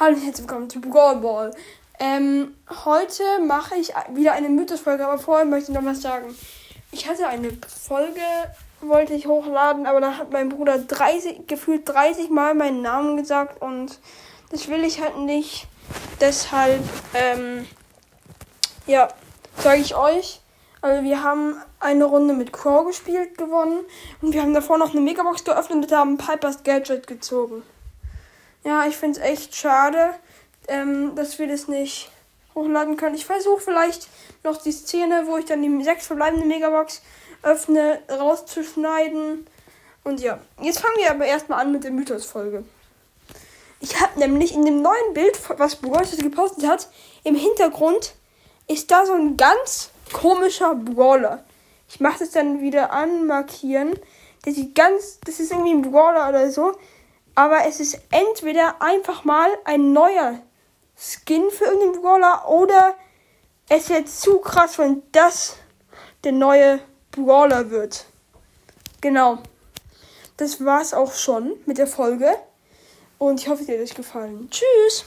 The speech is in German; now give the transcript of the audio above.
Hallo und herzlich willkommen zu Brawl Ball. Ähm, heute mache ich wieder eine Mythos-Folge, aber vorher möchte ich noch was sagen. Ich hatte eine Folge, wollte ich hochladen, aber da hat mein Bruder 30, gefühlt 30 Mal meinen Namen gesagt und das will ich halt nicht. Deshalb, ähm, ja, sage ich euch. Also wir haben eine Runde mit Crow gespielt, gewonnen. Und wir haben davor noch eine Megabox geöffnet und haben Pipers Gadget gezogen. Ja, ich finde es echt schade, ähm, dass wir das nicht hochladen können. Ich versuche vielleicht noch die Szene, wo ich dann die sechs verbleibende Megabox öffne, rauszuschneiden. Und ja, jetzt fangen wir aber erstmal an mit der Mythos-Folge. Ich habe nämlich in dem neuen Bild, was Brawlers gepostet hat, im Hintergrund ist da so ein ganz komischer Brawler. Ich mache das dann wieder anmarkieren. Der sieht ganz, das ist irgendwie ein Brawler oder so. Aber es ist entweder einfach mal ein neuer Skin für irgendeinen Brawler oder es jetzt zu krass, wenn das der neue Brawler wird. Genau. Das war's auch schon mit der Folge. Und ich hoffe, dir hat euch gefallen. Tschüss!